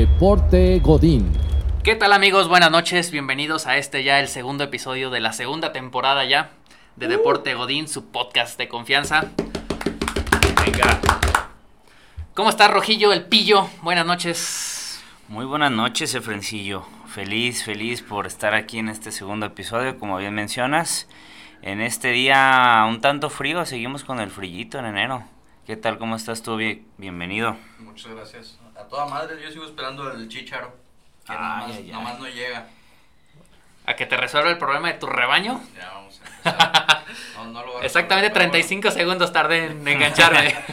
Deporte Godín. ¿Qué tal amigos? Buenas noches, bienvenidos a este ya el segundo episodio de la segunda temporada ya de Deporte Godín, su podcast de confianza. Venga. ¿Cómo está Rojillo, el pillo? Buenas noches. Muy buenas noches, Efrencillo. Feliz, feliz por estar aquí en este segundo episodio, como bien mencionas. En este día un tanto frío, seguimos con el frillito en enero. ¿Qué tal? ¿Cómo estás tú? Bien- Bienvenido. Muchas gracias. A toda madre, yo sigo esperando el chicharo. Que Ay, nomás, ay, ay. nomás no llega. A que te resuelva el problema de tu rebaño. Ya vamos a empezar. No, no lo voy a Exactamente resolver, pero 35 segundos tardé en engancharme.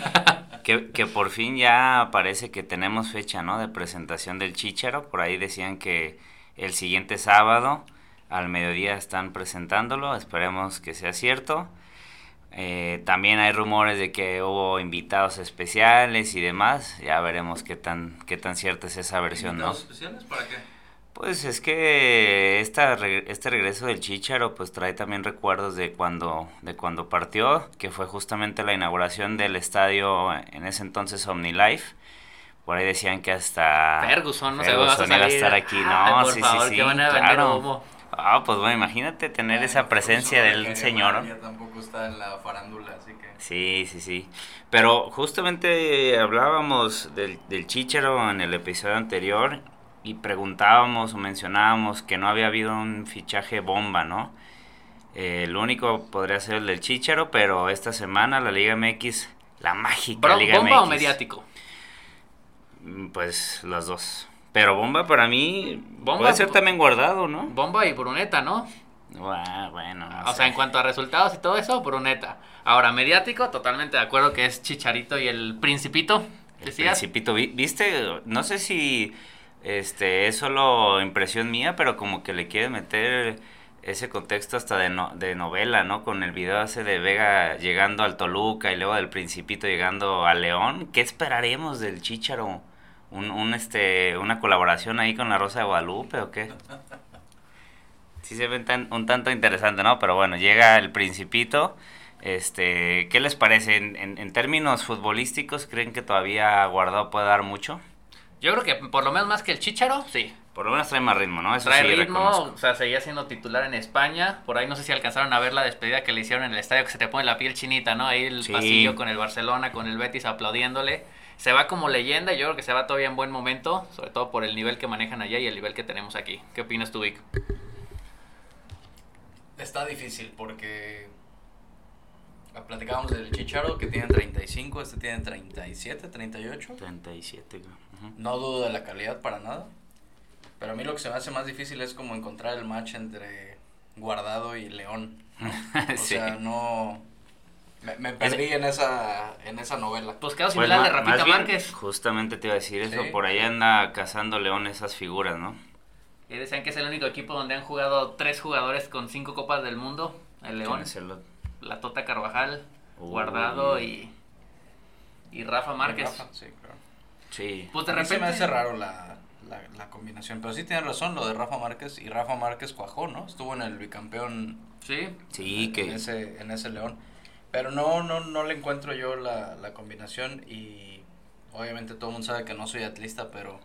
Que, que por fin ya parece que tenemos fecha, ¿no? De presentación del Chícharo. Por ahí decían que el siguiente sábado al mediodía están presentándolo. Esperemos que sea cierto. Eh, también hay rumores de que hubo invitados especiales y demás. Ya veremos qué tan, qué tan cierta es esa versión, ¿no? ¿Invitados especiales para qué? Pues es que esta, este regreso del Chícharo pues trae también recuerdos de cuando, de cuando partió, que fue justamente la inauguración del estadio en ese entonces OmniLife. Por ahí decían que hasta Ferguson, no sé, vas a Ferguson iba a estar aquí, Ay, ¿no? por sí, favor, sí, sí, que van a vender claro. humo. Ah, pues bueno, imagínate tener Ay, esa por presencia del señor. Maravilla tampoco está en la farándula, así que. Sí, sí, sí. Pero justamente hablábamos del, del Chícharo en el episodio anterior y preguntábamos o mencionábamos que no había habido un fichaje bomba, ¿no? Eh, el único podría ser el del Chícharo, pero esta semana la Liga MX, la mágica Bro- Liga ¿Bomba o mediático? mm, Pues las dos. Pero bomba para mí Bomba, puede ser también guardado, ¿no? Bomba y Bruneta, ¿no? Bueno, no O sea, en cuanto a resultados y todo eso, Bruneta. Ahora, mediático, totalmente de acuerdo que es Chicharito y el Principito. Principito, vi- ¿viste? No sé si este es solo impresión mía, pero como que le quiere meter ese contexto hasta de, no- de novela, ¿no? Con el video ese de Vega llegando al Toluca y luego del Principito llegando a León. ¿Qué esperaremos del Chícharo? Un, un, este, ¿Una colaboración ahí con la Rosa de Guadalupe o qué? Sí se ve tan- un tanto interesante, ¿no? Pero bueno, llega el Principito. Este, ¿Qué les parece? En, en- en términos futbolísticos, ¿creen que todavía Guardado puede dar mucho? Yo creo que por lo menos más que el Chicharo, sí. Por lo menos trae más ritmo, ¿no? Eso Trae sí ritmo, reconozco. o sea, seguía siendo titular en España. Por ahí no sé si alcanzaron a ver la despedida que le hicieron en el estadio, que se te pone la piel chinita, ¿no? Ahí el Sí. pasillo con el Barcelona, con el Betis aplaudiéndole. Se va como leyenda, yo creo que se va todavía en buen momento, sobre todo por el nivel que manejan allá y el nivel que tenemos aquí. ¿Qué opinas tú, Vic? Está difícil porque. ah, Platicábamos del chicharo que tiene 35, este tiene 37, 38. 37, creo. Ujú. No dudo de la calidad para nada. Pero a mí lo que se me hace más difícil es como encontrar el match entre Guardado y León. O Sí. sea, no. Me, me perdí en esa, en esa novela. Pues Pues similar de Rafita más bien, Márquez. Justamente te iba a decir eso, Sí. por ahí anda cazando León esas figuras, ¿no? Y decían que es el único equipo donde han jugado tres jugadores con cinco copas del mundo. El León, ¿Quién es el la Tota Carvajal, Uy. Guardado y, y Rafa Márquez. Rafa, sí, claro. Sí. Pues de repente se me hace raro la, la, la combinación. Pero sí tienes razón lo de Rafa Márquez. Y Rafa Márquez cuajó, ¿no? Estuvo en el bicampeón Sí, Sí, en, que... ese, en ese León. Pero no, no, no le encuentro yo la, la combinación. Y obviamente todo el mundo sabe que no soy atlista, pero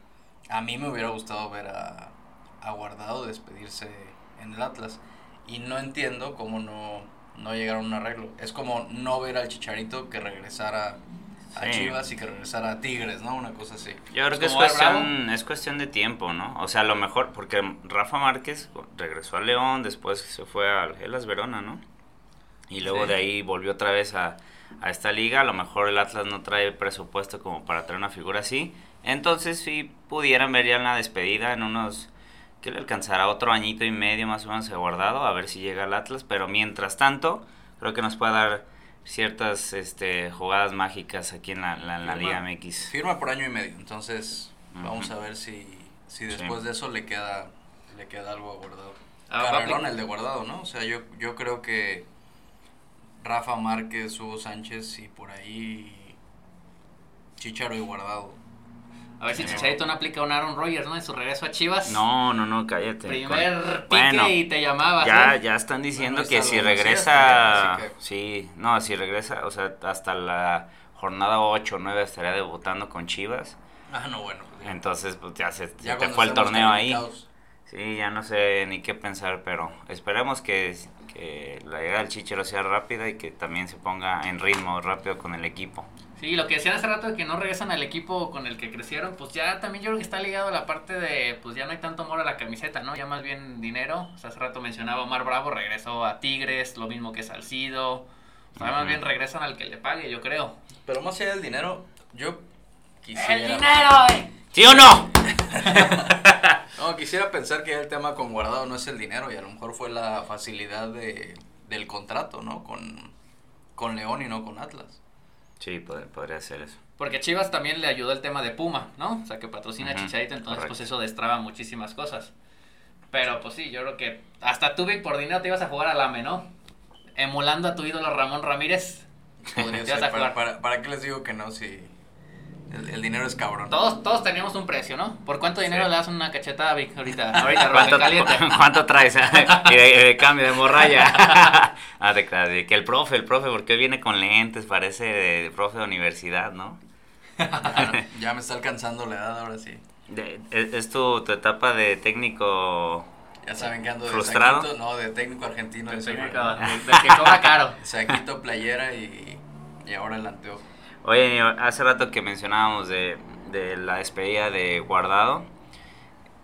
a mí me hubiera gustado ver a, a Guardado despedirse en el Atlas. Y no entiendo cómo no, no llegaron a un arreglo. Es como no ver al Chicharito que regresara a Sí. Chivas y que regresara a Tigres, ¿no? Una cosa así. Yo creo que es cuestión, es cuestión de tiempo, ¿no? O sea, a lo mejor, porque Rafa Márquez regresó a León, después se fue al Hellas Verona, ¿no? Y luego Sí. de ahí volvió otra vez a, a esta liga. A lo mejor el Atlas no trae presupuesto como para traer una figura así. Entonces, si pudieran ver ya en la despedida en unos. que le alcanzará otro añito y medio más o menos de guardado, a ver si llega el Atlas. Pero mientras tanto, creo que nos puede dar ciertas este, jugadas mágicas aquí en la, la- Liga. MX. Firma por año y medio, entonces vamos a ver si, si Sí. después de eso le queda le queda algo a guardado. Ah, Carrerón el de guardado, ¿no? O sea, yo, yo creo que Rafa Márquez, Hugo Sánchez y por ahí Chicharo y Guardado. A ver si Chicharito no aplica un Aaron Rodgers, ¿no? En su regreso a Chivas. No, no, no, cállate. Primer Con- pique Bueno, y te llamabas. Ya, ¿eh? ya están diciendo Bueno, que si regresa, también, así que- sí, no, si regresa, o sea, hasta la jornada 8 o 9 estaría debutando con Chivas. Ah, no, bueno. pues. Entonces, pues ya se, se Ya te cuando fue el torneo ahí. Sí, ya no sé ni qué pensar, pero esperemos que, que la llegada del Chichero sea rápida y que también se ponga en ritmo rápido con el equipo. Sí, lo que decían hace rato de que no regresan al equipo con el que crecieron, pues ya también yo creo que está ligado a la parte de, pues ya no hay tanto amor a la camiseta, ¿no? Ya más bien dinero. O sea, hace rato mencionaba Omar Bravo, regresó a Tigres, lo mismo que Salcido. O sea, más bien regresan al que le pague, yo creo. Pero más allá del dinero, yo quisiera. ¡El dinero! eh! ¿Sí o no? No, quisiera pensar que el tema con Guardado no es el dinero y a lo mejor fue la facilidad de, del contrato, ¿no? Con, con León y no con Atlas. Sí, pod- podría ser eso. Porque Chivas también le ayudó el tema de Puma, ¿no? O sea, que patrocina a Ujú, Chicharito, entonces correcto. pues eso destraba muchísimas cosas. Pero pues sí, yo creo que hasta tú, Vic, por dinero te ibas a jugar al AME, ¿no? Emulando a tu ídolo Ramón Ramírez. Podría Te vas ser. a Para, jugar. para, para qué les digo que no si el, el dinero es cabrón? Todos, todos teníamos un precio, ¿no? ¿Por cuánto dinero Sí. le das una cachetada a Vic ahorita? Ahorita, ¿Cuánto, caliente. cuánto traes? y de, de cambio de morralla. ah, creas, de que el profe, el profe, porque viene con lentes, parece de profe de universidad, ¿no? Ya, ya me está alcanzando la edad ahora sí. De- es, es tu, tu etapa de técnico Ya saben que ando de ¿Frustrado? saquito, no, de técnico argentino. de técnico, del que cobra caro. Saquito, playera y, y ahora el anteojo. Oye, hace rato que mencionábamos de, la despedida de Guardado,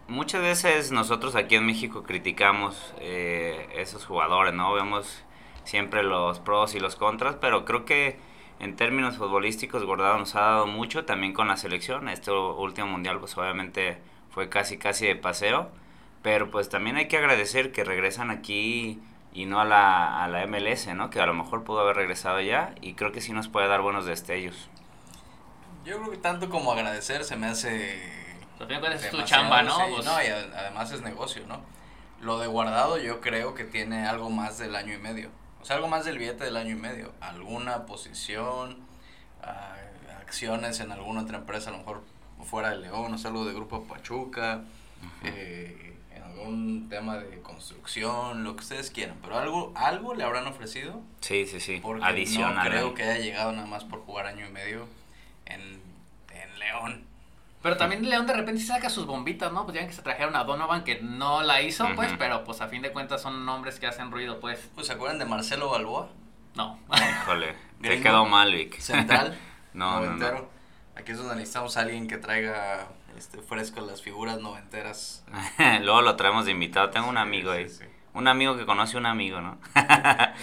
muchas veces nosotros aquí en México criticamos eh, esos jugadores, ¿no? Vemos siempre los pros y los contras, pero creo que en términos futbolísticos Guardado nos ha dado mucho también con la selección. Este último mundial pues obviamente fue casi casi de paseo, pero pues también hay que agradecer que regresan aquí y no a la, a la MLS, ¿no? Que a lo mejor pudo haber regresado ya y creo que sí nos puede dar buenos destellos. Yo creo que tanto como agradecer se me hace. Al es tu chamba, ¿no? sí, Pues- no, y ad- además es negocio, ¿no? Lo de guardado yo creo que tiene algo más del año y medio. O sea, algo más del billete del año y medio. Alguna posición, ah, acciones en alguna otra empresa, a lo mejor fuera de León, o sea, algo de Grupo Pachuca, eh, en algún tema de construcción, lo que ustedes quieran. Pero algo, algo le habrán ofrecido Sí, sí, sí. porque Adicional. no creo que haya llegado nada más por jugar año y medio en, en León. Pero también León de repente saca sus bombitas, ¿no? Pues ya que se trajeron a Donovan que no la hizo, pues, Ujú. pero pues a fin de cuentas son nombres que hacen ruido, pues. Pues, ¿se acuerdan de Marcelo Balboa? No. Híjole, te quedó mal, Vic. Central, No, no, no. Aquí es donde necesitamos a alguien que traiga este, fresco las figuras noventeras. Luego lo traemos de invitado. Tengo un amigo ahí. Sí, sí. Un amigo que conoce un amigo, ¿no?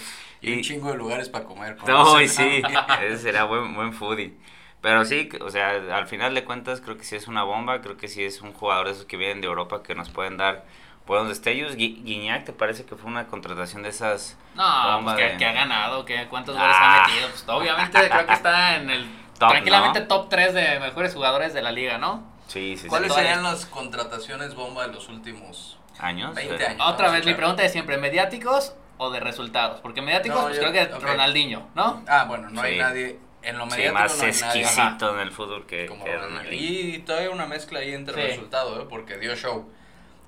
Y, un chingo de lugares para comer. con Uy, ese. sí, ese será buen, buen foodie. Pero sí, o sea, al final de cuentas creo que sí es una bomba, creo que sí es un jugador de esos que vienen de Europa que nos pueden dar buenos destellos. Gui- Guiñac, ¿te parece que fue una contratación de esas No, bombas pues que, de- que ha ganado, que cuántos goles Ah. ha metido. Pues obviamente creo que está en el Top, tranquilamente ¿no? top 3 de mejores jugadores de la liga, ¿no? Sí, sí, sí. ¿Cuáles serían las contrataciones bomba de los últimos? años? 20 Eh, años. Otra vez, mi pregunta es siempre, ¿mediáticos o de resultados? Porque mediáticos, No, pues yo- creo que ok. Ronaldinho, ¿no? Ah, bueno, no hay Sí. nadie. En lo Sí, mediático más no hay nadie. exquisito en el fútbol que, como que Ronaldinho. Y todavía una mezcla ahí entre Sí. el resultado, ¿eh? porque dio show.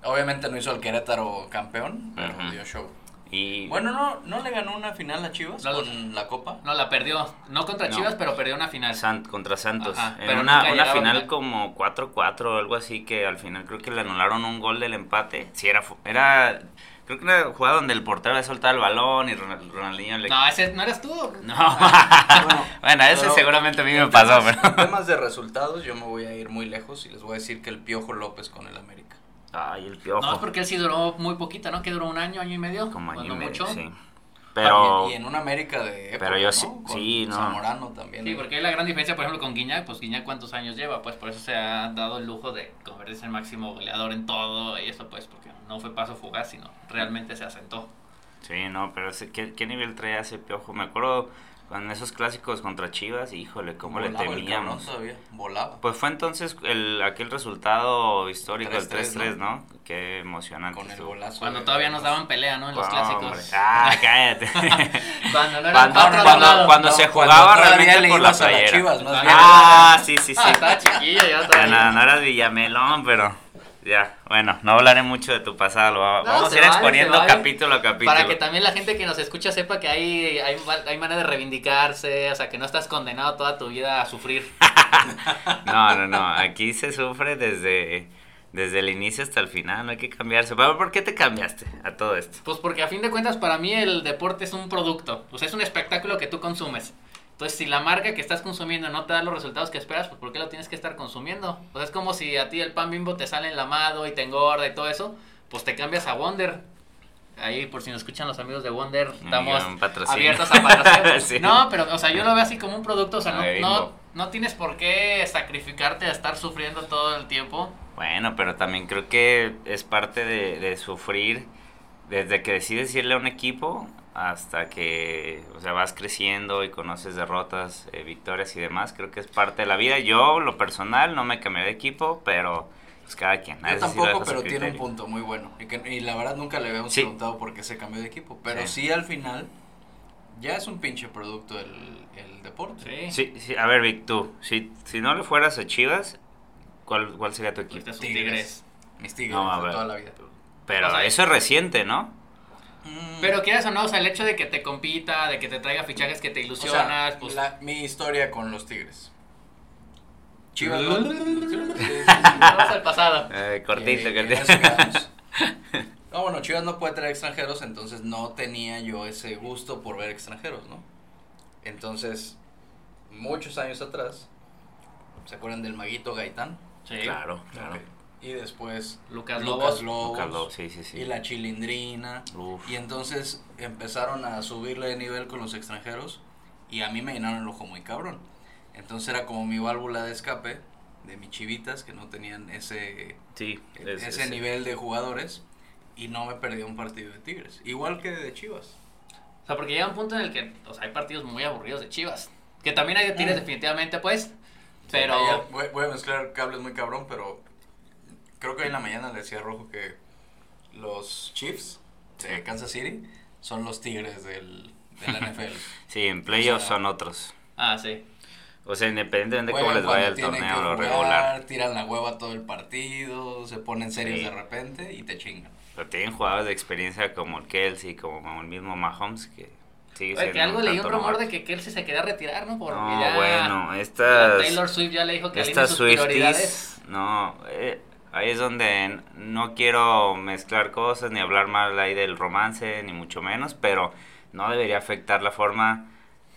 Obviamente no hizo al Querétaro campeón, pero dio show. Y Bueno, no, no le ganó una final a Chivas No, con la Copa. No, la perdió. No contra No. Chivas, pero perdió una final. Sant- contra Santos. Ajá, en pero una, una final al- como 4-4 o algo así que al final creo que le anularon un gol del empate. Sí, era, era creo que era una jugada donde el portero le soltaba el balón y Ronald- Ronaldinho le... No, ese no eres tú. No. Bueno, bueno, ese seguramente a mí me pasó, temas- pero... En temas de resultados, yo me voy a ir muy lejos y les voy a decir que el Piojo López con el América. Ay, el piojo. No, es porque él sí duró muy poquito, ¿no? Que duró un año, año y medio. Como año y cuando medio, mucho. sí. Pero... Y, en una América de época, Pero yo ¿no? sí- Con sí, no. Zamorano también. Sí, porque hay la gran diferencia, por ejemplo, con Guiñac, pues Guiñac cuántos años lleva, pues por eso se ha dado el lujo de convertirse en máximo goleador en todo y eso pues porque no fue paso fugaz, sino realmente se asentó. Sí, no, pero ese- ¿qué, qué nivel traía ese piojo? Me acuerdo con esos clásicos contra Chivas, híjole, cómo le Volaba el cabrón temíamos. todavía, volaba. Pues fue entonces el, aquel resultado histórico, el 3-3, 3-3, ¿no? Qué emocionante. con el estuvo. golazo. Cuando de- todavía nos daban pelea, ¿no? En los No, clásicos. hombre. Ah, cállate. Cuando no Cuando, cuando- cuando No, se jugaba realmente le por la playera. Chivas, ah, sí, sí, sí. Ah, estaba chiquillo ya Ya todavía. no, no eras Villamelón, pero Ya, bueno, no hablaré mucho de tu pasado, No, vamos se a ir vale, exponiendo vale. capítulo a capítulo. Para que también la gente que nos escucha sepa que hay, hay, hay manera de reivindicarse, o sea, que no estás condenado toda tu vida a sufrir. No, no, no, aquí se sufre desde, desde el inicio hasta el final, no hay que cambiarse. Pero ¿por qué te cambiaste a todo esto? Pues porque a fin de cuentas para mí el deporte es un producto, o sea, es un espectáculo que tú consumes. Entonces, si la marca que estás consumiendo no te da los resultados que esperas, pues ¿por qué lo tienes que estar consumiendo? O sea, es como si a ti el pan bimbo te sale enlamado y te engorda y todo eso, pues te cambias a Wonder. Ahí, por si nos escuchan los amigos de Wonder, estamos abiertos a patrocinio. Sí. No, pero, o sea, yo lo veo así como un producto, o sea, no, no tienes por qué sacrificarte a estar sufriendo todo el tiempo. Bueno, pero también creo que es parte de, de sufrir desde que decides irle a un equipo hasta que, o sea, vas creciendo y conoces derrotas, eh, victorias y demás. Creo que es parte de la vida. Yo, lo personal, no me cambié de equipo, pero pues cada quien. Yo tampoco, pero tiene un punto muy bueno. Y, que, y la verdad nunca le habíamos Sí. preguntado por qué se cambió de equipo. Pero Sí. sí, al final ya es un pinche producto el, el deporte. Sí. Sí, sí, a ver, Vic, tú, si, si no le fueras a Chivas, ¿cuál, cuál sería tu equipo? Ahorita son Tigres. tigres. Mis tigres No, a de ver. toda la vida. Pero O sea, eso es reciente, ¿no? Mm, Pero quieras o no, o sea, el hecho de que te compita, de que te traiga fichajes que te o sea, ilusionas, pues... la- mi historia con los tigres. Chivas. Vamos al pasado. Eh, cortito, en cortito. No, bueno, Chivas no puede traer extranjeros, entonces no tenía yo ese gusto por ver extranjeros, ¿no? Entonces, muchos años atrás, ¿se acuerdan del maguito Gaitán? Sí. Claro, claro. Y después Lucas Lucas Lobos. Lobos, Lucas Lobos, sí, sí, sí. y la Chilindrina. Uf. Y entonces empezaron a subirle de nivel con los extranjeros y a mí me llenaron el ojo muy cabrón. Entonces era como mi válvula de escape de mis chivitas que no tenían ese, Sí, es- ese es- nivel de jugadores y no me perdí un partido de Tigres. Igual que de Chivas. O sea, porque llega un punto en el que o sea, hay partidos muy aburridos de Chivas. Que también hay de Tigres Mm. definitivamente, pues. Pero... Voy, voy a mezclar cables muy cabrón, pero creo que hoy en la mañana le decía a Rojo que los Chiefs de Kansas City son los Tigres del, de la NFL. Sí, en playoffs O sea, son otros. Ah, sí. O sea, independientemente de cómo les vaya el torneo lo regular. Tiran la hueva todo el partido, se ponen serios Sí. de repente y te chingan. Pero tienen jugadores de experiencia como el Kelsey, como el mismo Mahomes, que sigue Oye, que algo leí un rumor de que Kelsey se quería retirar, ¿no? Porque No, ya... bueno, estas... Taylor Swift ya le dijo que Estas sus prioridades. Swifties, no, eh, ahí es donde no quiero mezclar cosas ni hablar mal ahí del romance, ni mucho menos, pero no debería afectar la forma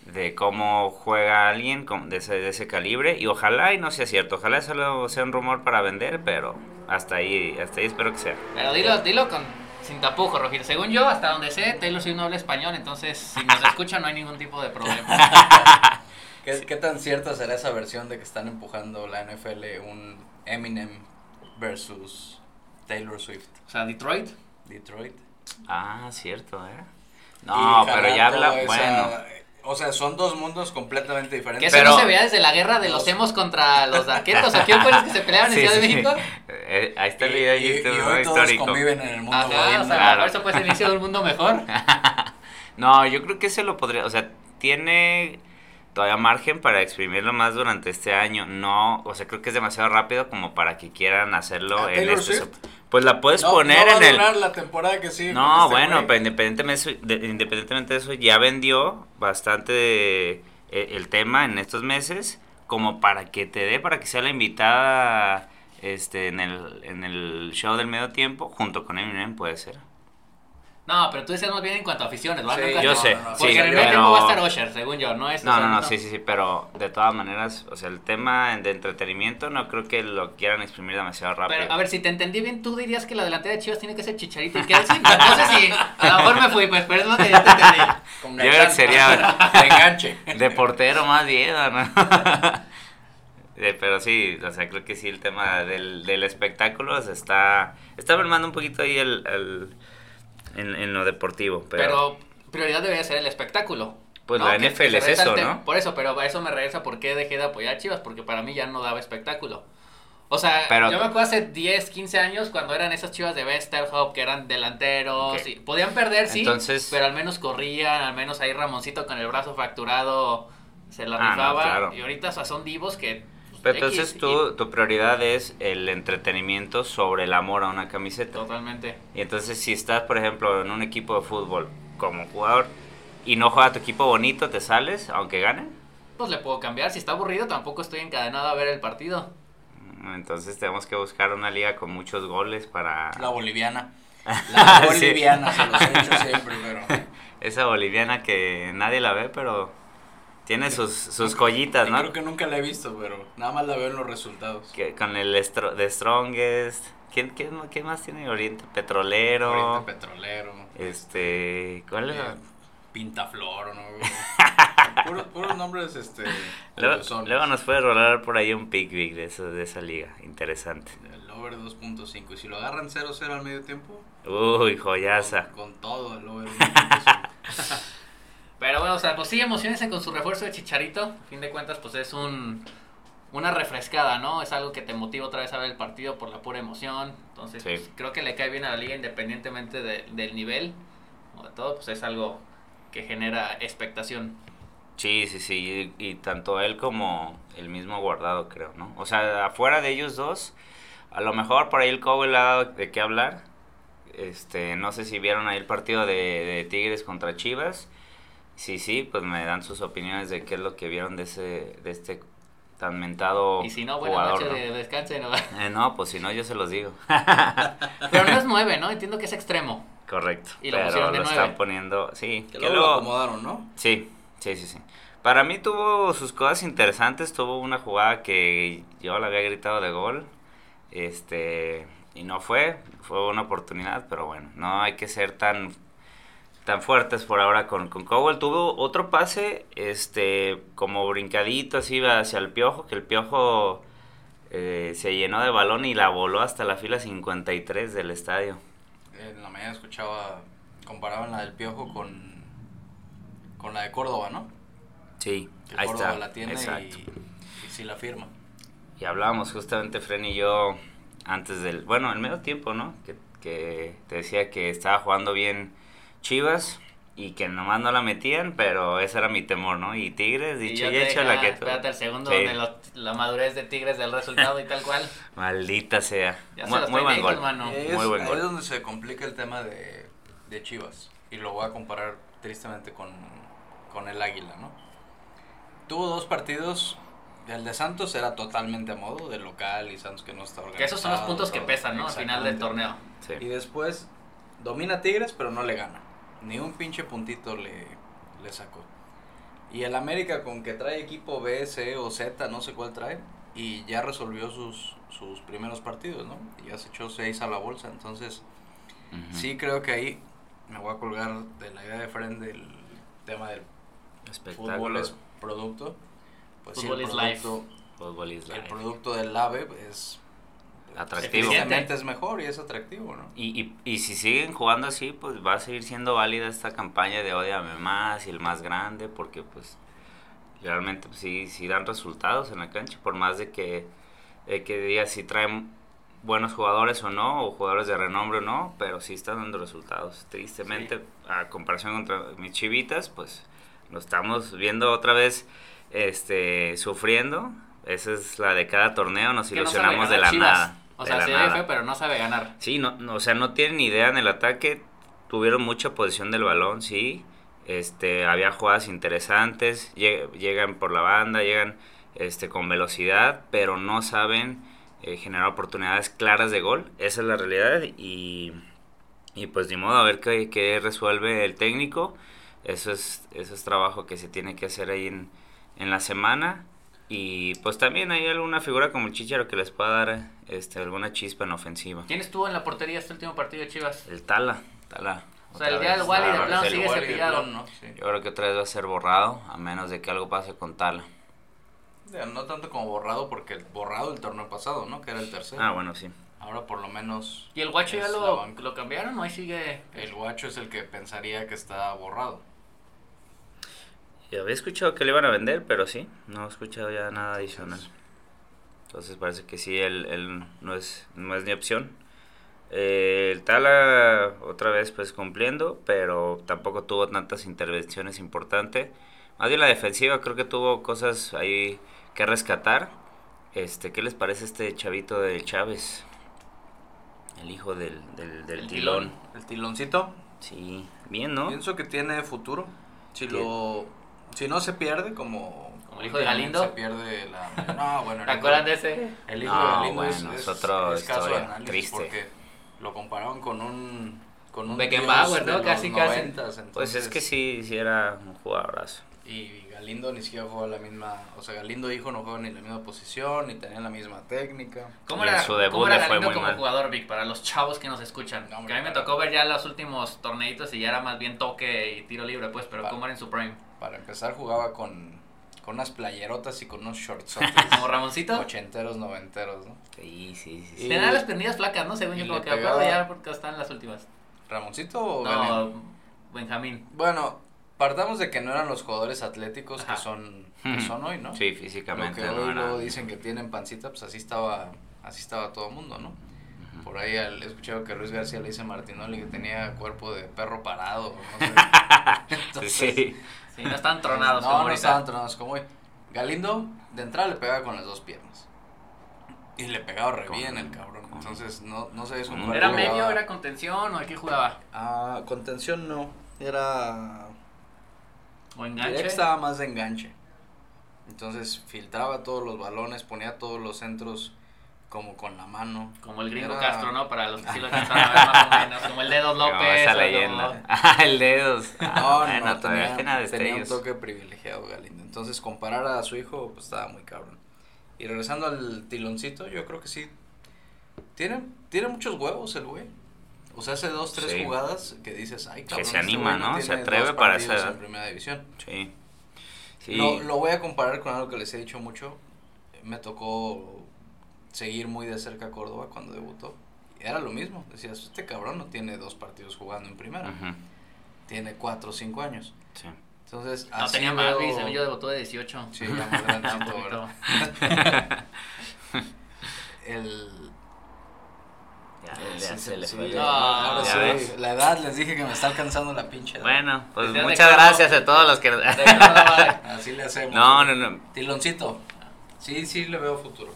de cómo juega alguien de ese, de ese calibre y ojalá y no sea cierto, ojalá solo sea un rumor para vender, pero hasta ahí, hasta ahí espero que sea. Pero dilo, dilo con, sin tapujos, Rojito. Según yo, hasta donde sé, Taylor Swift no habla español, entonces si nos escucha no hay ningún tipo de problema. ¿Qué, qué tan cierta será esa versión de que están empujando la NFL un Eminem versus Taylor Swift? O sea, Detroit. Detroit. Ah, cierto, ¿eh? No, Y pero ya habla, esa- bueno. O sea, son dos mundos completamente Que diferentes. eso Pero- no se veía desde la guerra de los Los- emos contra los darquetos. ¿O quién fue los que se pelearon en Sí, Ciudad de sí. México? Eh, ahí está el Y- video de y, y ¿no? hoy todos histórico. conviven en el mundo Ajá, godín, o sea, Claro. por eso fue el inicio de un mundo mejor. No, yo creo que se lo podría, o sea, tiene todavía margen para exprimirlo más durante este año. No, o sea, creo que es demasiado rápido como para que quieran hacerlo ¿A en este. Pues la puedes No, poner no va en a el. durar la temporada que sigue. con No, este bueno, pero independientemente de, eso, de- independientemente de eso, ya vendió bastante eh, el tema en estos meses como para que te dé, para que sea la invitada este en el, en el show del medio tiempo, junto con Eminem puede ser. No, pero tú decías más bien en cuanto a aficiones, ¿verdad? Sí, Yo no, sé, no, no, Porque sí, en el medio tiempo va a estar Osher, según yo, ¿no? Es, o No, sea, no, no, sí, sí, sí, pero de todas maneras, o sea, el tema de entretenimiento no creo que lo quieran exprimir demasiado rápido. Pero, a ver, si te entendí bien, tú dirías que la delantera de Chivas tiene que ser Chicharito y Kelsey. No, no sé si, a lo mejor me fui, pues, pero es lo que yo te entendí. Con Yo creo que sería De enganche. de portero más bien, ¿no? Eh, pero sí, o sea, creo que sí el tema del, del espectáculo se está, está mermando un poquito ahí el, el- en, en lo deportivo, pero, Pero prioridad debería ser el espectáculo. pues ¿no? la Que- NFL que es eso, ¿no? Por eso, pero a eso me regresa por qué dejé de apoyar a Chivas, porque para mí ya no daba espectáculo. O sea, Pero- yo me acuerdo hace 10, 15 años cuando eran esas chivas de Westerhoff que eran delanteros. Y podían perder, sí, Entonces- pero al menos corrían, al menos ahí Ramoncito con el brazo fracturado se la Ah, no, rifaba. claro. Y ahorita o sea, son divos que Pero entonces X, tú, tu prioridad es el entretenimiento sobre el amor a una camiseta. Totalmente. Y entonces si estás, por ejemplo, en un equipo de fútbol como jugador y no juega tu equipo bonito, ¿te sales aunque ganen? Pues le puedo cambiar. Si está aburrido, tampoco estoy encadenado a ver el partido. Mm, Entonces tenemos que buscar una liga con muchos goles para... La boliviana. La Sí. boliviana, se los he dicho siempre, pero. Esa boliviana que nadie la ve, pero tiene sus, sus joyitas, ¿no? Creo que nunca la he visto, pero nada más la veo en los resultados. Que, con el estro- de Strongest. ¿Quién, ma- quién más tiene Oriente? Petrolero. Oriente Petrolero. Este. ¿Cuál eh, era? Pintaflor, ¿no? puros, puros nombres, este. Luego, nos puede rolar por ahí un pick big de, eso, de esa liga. Interesante. El over 2.5. Y si lo agarran 0-0 al medio tiempo, Uy, joyaza. con, con todo el over 1.5. Pero bueno, o sea, pues sí, emocionense con su refuerzo de Chicharito. A fin de cuentas, pues es un una refrescada, ¿no? Es algo que te motiva otra vez a ver el partido por la pura emoción. Entonces, Sí. pues, creo que le cae bien a la liga independientemente de- del nivel o de todo, pues es algo que genera expectación. Sí, sí, sí. Y, y tanto él como el mismo guardado, creo, ¿no? O sea, afuera de ellos dos, a lo mejor por ahí el Cowell ha dado de qué hablar. Este, no sé si vieron ahí el partido de, de Tigres contra Chivas. Sí, sí, pues me dan sus opiniones de qué es lo que vieron de ese, de este tan mentado Y si no, buena jugador, noche ¿no? de descanse. ¿no? Eh, no, pues si no, yo se los digo. Pero no es nueve, ¿no? Entiendo que es extremo. Correcto. Y lo pero de lo están poniendo, sí. que que luego lo acomodaron, ¿no? Sí, sí, sí, sí. Para mí tuvo sus cosas interesantes. Tuvo una jugada que yo le había gritado de gol. Este. Y no fue. Fue una oportunidad, pero bueno, no hay que ser tan tan fuertes por ahora con, con Cowell. Tuvo otro pase, este, como brincadito así iba hacia el piojo, que el piojo eh, se llenó de balón y la voló hasta la fila 53 del estadio. En la mañana escuchaba, comparaban la del Piojo con, con la de Córdoba, ¿no? Sí, Que ahí Córdoba está. la tiene exacto. y, y sí la firma. Y hablábamos justamente Fren y yo antes del, bueno, el medio tiempo, ¿no? Que, que te decía que estaba jugando bien Chivas y que nomás no la metían, pero ese era mi temor, ¿no? Y Tigres, Y dicho y te hecho, la que... Espérate el segundo Sí. donde lo- la madurez de Tigres del resultado y tal cual. Maldita sea. Ya se Muy, los muy buen gol. mano. es, Muy buen ahí gol. es donde se complica el tema de, de Chivas. Y lo voy a comparar tristemente con, con el Águila, ¿no? Tuvo dos partidos. El de Santos era totalmente a modo, de local y Santos que no está organizado. Que esos son los puntos que pesan, ¿no? Al final del torneo. Sí. Y después domina Tigres, pero no le gana. Ni un pinche puntito le, le sacó. Y el América con que trae equipo B, C o Z, no sé cuál trae, y ya resolvió sus, sus primeros partidos, ¿no? Y ya se echó seis a la bolsa. Entonces, sí creo que ahí me voy a colgar de la idea de Fren del tema del fútbol es producto. Pues sí, Fútbol el is life. producto, Fútbol is el life. producto del AVE es Atractivo. evidentemente es mejor y es atractivo, ¿no? Y, y, y si siguen jugando así, pues va a seguir siendo válida esta campaña de odiame más y el más grande, porque pues realmente pues, sí, sí dan resultados en la cancha, por más de que, de que digas si traen buenos jugadores o no, o jugadores de renombre o no, pero sí están dando resultados. Tristemente, a comparación contra mis chivitas, pues lo estamos viendo otra vez este sufriendo. Esa es la de cada torneo, nos no ilusionamos de la Chivas. nada. O sea, se ve feo, pero no sabe ganar. Sí, no, no, o sea, no tienen ni idea en el ataque. Tuvieron mucha posición del balón, sí. Este, había jugadas interesantes. lle- Llegan por la banda, llegan este, con velocidad, pero no saben eh, generar oportunidades claras de gol. Esa es la realidad. Y, y pues ni modo, a ver qué, qué resuelve el técnico. Eso es, eso es trabajo que se tiene que hacer ahí en, en la semana. Y pues también hay alguna figura como el Chicharo que les pueda dar este, alguna chispa en ofensiva. ¿Quién estuvo en la portería este último partido de Chivas? El Tala, Tala. O sea, el día del Wally de plano el- sigue cepillado. ¿no? Sí. Yo creo que otra vez va a ser borrado, a menos de que algo pase con Tala. Ya, No tanto como borrado, porque borrado el torneo pasado, ¿no? Que era el tercero. Ah, bueno, sí. Ahora por lo menos ¿Y el guacho ya lo, lo cambiaron o ahí sigue? el guacho es el que pensaría que está borrado. Y había escuchado que le iban a vender, pero sí, no he escuchado ya nada adicional. Entonces parece que sí, él, él no, es, no es ni opción. Eh, el Tala otra vez pues cumpliendo, pero tampoco tuvo tantas intervenciones importantes. Más bien la defensiva creo que tuvo cosas ahí que rescatar. este, ¿qué les parece este chavito de Chávez? El hijo del, del, del El tilón. El tiloncito. Sí, bien, ¿no? Pienso que tiene futuro. Si lo si no se pierde como Como el hijo de Galindo. Se pierde la No, bueno, ¿Te acuerdan de ese? El hijo No, de Galindo es, bueno, es es, otra es caso de análisis triste. porque lo compararon con un con un Beckenbauer, ¿no? de los Casi, casi. 90s, Pues es entonces- que sí, sí era un jugadorazo. Y Galindo ni siquiera jugaba la misma, o sea, Galindo hijo no jugaba ni la misma posición, ni tenía la misma técnica. ¿Cómo Y era, su debut cómo era le fue muy como mal. jugador, Vic, para los chavos que nos escuchan? No, hombre, que a mí me para- tocó ver ya los últimos torneitos y ya era más bien toque y tiro libre, pues, pero Pa- ¿cómo era en su prime? Para empezar jugaba con, con unas playerotas y con unos shorts ¿Como Ramoncito? ochenteros, noventeros, ¿no? Sí, sí, sí. Sí. Tenía las piernas flacas, ¿no? Según y yo, como que pegaba- acuerdo ya porque están las últimas. ¿Ramoncito o Galindo? No, Benjamín. Bueno, partamos de que no eran los jugadores atléticos Ajá. que son, que son hoy, ¿no? Sí, Lo físicamente que no hoy era. luego dicen que tienen pancita, pues así estaba, así estaba todo el mundo, ¿no? Por ahí he escuchado que Luis García le dice a Martinoli que tenía cuerpo de perro parado. No sé. Entonces, Sí. Sí, no estaban tronados No, como no ahorita. estaban tronados como hoy. Galindo, de entrada le pegaba con las dos piernas. Y le pegaba re Con- bien el cabrón. con- Entonces, no, no sé, es un con un ¿Era medio, era contención o de qué jugaba? Ah, contención no. Era. ¿O enganche? estaba más de enganche. Entonces filtraba todos los balones, ponía todos los centros como con la mano. Como el gringo Era- Castro, ¿no? Para los que sí lo alcanzaron a ver más o menos. Como el Dedos López. esa o leyenda. como- Ah, el dedos. Ah, No, bueno, no, todavía tenía, tiene tenía un toque privilegiado Galindo. Entonces comparar a su hijo, pues estaba muy cabrón. Y regresando al tiloncito, yo creo que sí. Tiene, tiene muchos huevos el güey. O sea, hace dos, tres Sí. jugadas que dices, ay, cabrón. se este anima, güey ¿no? Se tiene atreve dos para edad. en primera división. Sí. Sí. Lo, lo voy a comparar con algo que les he dicho mucho. Me tocó seguir muy de cerca a Córdoba cuando debutó. Era lo mismo. Decías, este cabrón no tiene dos partidos jugando en primera. Ujú, Tiene cuatro o cinco años. sí. Entonces, No así tenía más, veo- yo debutó de 18. Sí, ya más grandecito. El... Se le sí, fue. Ah, ahora sí, ves. La edad, les dije que me está alcanzando la pinche edad. Bueno, pues muchas gracias a todos los que... Así le hacemos. No, no, no. Tiloncito. Sí, sí le veo futuro.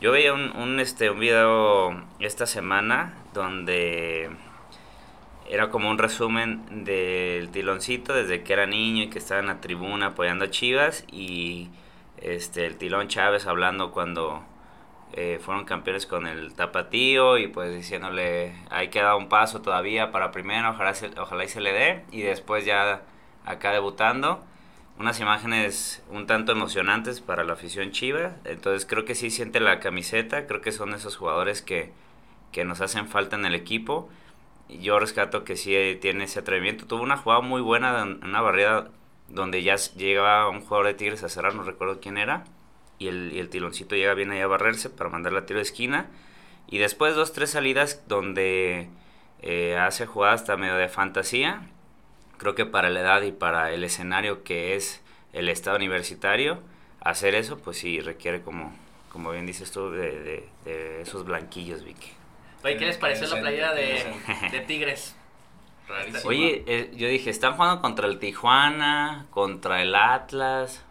Yo veía un, un, este, un video esta semana donde era como un resumen del tiloncito desde que era niño y que estaba en la tribuna apoyando a Chivas y este el tilón Chávez hablando cuando eh, fueron campeones con el tapatío y pues diciéndole hay que dar un paso todavía para primero, ojalá, se- ojalá y se le dé y después ya acá debutando unas imágenes un tanto emocionantes para la afición Chivas. Entonces creo que sí siente la camiseta, creo que son esos jugadores que, que nos hacen falta en el equipo. Yo rescato que sí eh, tiene ese atrevimiento. Tuvo una jugada muy buena, en una barrida donde ya llegaba un jugador de Tigres a cerrar, no recuerdo quién era. Y el, y el tiloncito llega bien ahí a barrerse para mandarle a tiro de esquina. Y después dos, tres salidas donde eh, hace jugadas hasta medio de fantasía creo que para la edad y para el escenario que es el estado universitario, hacer eso, pues sí requiere como, como bien dices tú, de, de- de esos blanquillos, Vicky. Oye, ¿qué les pareció la playera de, de Tigres? Rarísimo. Oye, eh, yo dije, están jugando contra el Tijuana, contra el Atlas.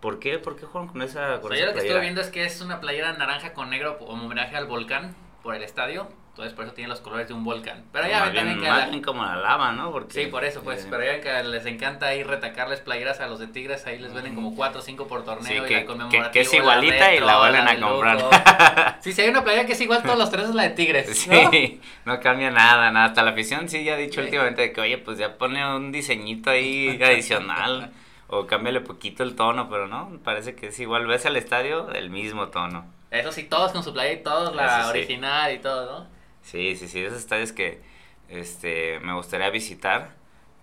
¿Por qué? ¿Por qué juegan con esa, O con sea, yo lo que playera? viendo es que es una playera naranja con negro como homenaje al volcán por el estadio. Entonces, por eso tiene los colores de un volcán. Pero ya ven también que. la- como la lava, ¿no? Porque, Sí, por eso, pues. eh, Pero ya que les encanta ahí retacarles playeras a los de Tigres. Ahí les venden como 4 o 5 por torneo. Sí, y que- la que- que es la igualita y la vuelven a comprar. sí, si hay una playera que es igual todos los tres, es la de Tigres. ¿no? Sí, no cambia nada, nada. Hasta la afición sí ya ha dicho Sí. últimamente que, oye, pues ya pone un diseñito ahí adicional. O cámbiale poquito el tono, pero no, parece que es igual. Ves al estadio, el mismo tono. Eso sí, todos con su playera y todos la Eso sí. original y todo, ¿no? Sí, sí, sí, esos estadios que este, me gustaría visitar,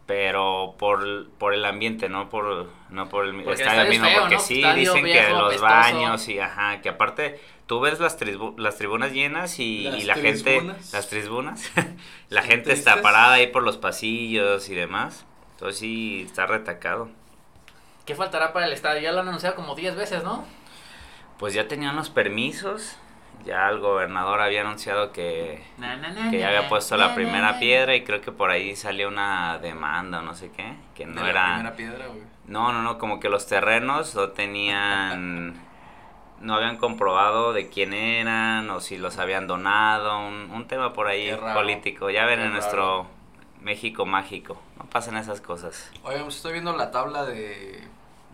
pero por, por el ambiente, no por, no por el Porque el estadio es mismo, feo, porque ¿no? sí, Estadio dicen que los apestoso. baños y ajá, que aparte tú ves las, tribu- las tribunas llenas y, Las y la gente, tribunas. las tribunas, la gente está parada ahí por los pasillos y demás, entonces sí, está retacado. ¿Qué faltará para el estadio? Ya lo han anunciado como 10 veces, ¿no? Pues ya tenían los permisos, ya el gobernador había anunciado que Na, na, na, que ya había puesto na, la primera na. piedra y creo que por ahí salió una demanda o no sé qué, que no De la era... primera piedra, güey. No, no, no, como que los terrenos no tenían no habían comprobado de quién eran o si los habían donado, un, un tema por ahí raro. político. Ya ven en nuestro México mágico, no pasan esas cosas. Oye, pues estoy viendo la tabla de,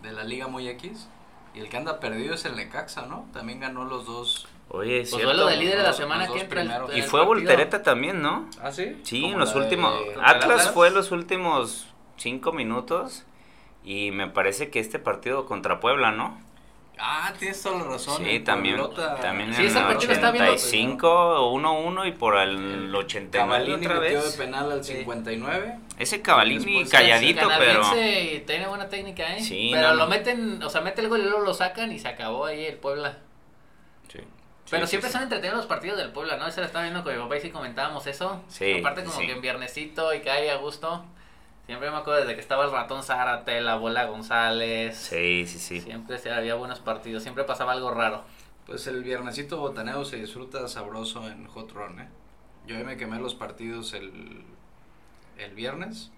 de la Liga Muy X. Y el que anda perdido es el Necaxa, ¿no? También ganó los dos. Oye, es Pues cierto. duelo de líder de la semana que entra. el- Y fue partido. Voltereta también, ¿no? ¿Ah, sí? Sí, en los de- últimos. ¿Contra el Atlas Atlas? fue los últimos cinco minutos. Y me parece que este partido contra Puebla, ¿no? Ah, tienes toda la razón. Sí, el también, Pueblota- también Sí, en ese el partido está viendo- 85, 1-1 y por el 89 Cavallini otra metió de vez. penal al Sí. 59. Ese Cavallini Después, calladito, pero... Tiene buena técnica, ¿eh? Sí, pero no, lo no. meten, o sea, mete el gol y luego lo sacan y se acabó ahí el Puebla. Sí. Pero Sí, siempre sí, son entretenidos los partidos del Puebla, ¿no? Eso lo estaba viendo con mi papá y sí comentábamos eso. Sí, Aparte como sí. que en viernesito y que hay a gusto. Siempre me acuerdo desde que estaba el ratón Zárate, la bola González. Sí, sí, sí. Siempre había buenos partidos, siempre pasaba algo raro. Pues el viernesito botaneo se disfruta sabroso en Hot Run, ¿eh? Yo ahí me quemé los partidos el, el viernes.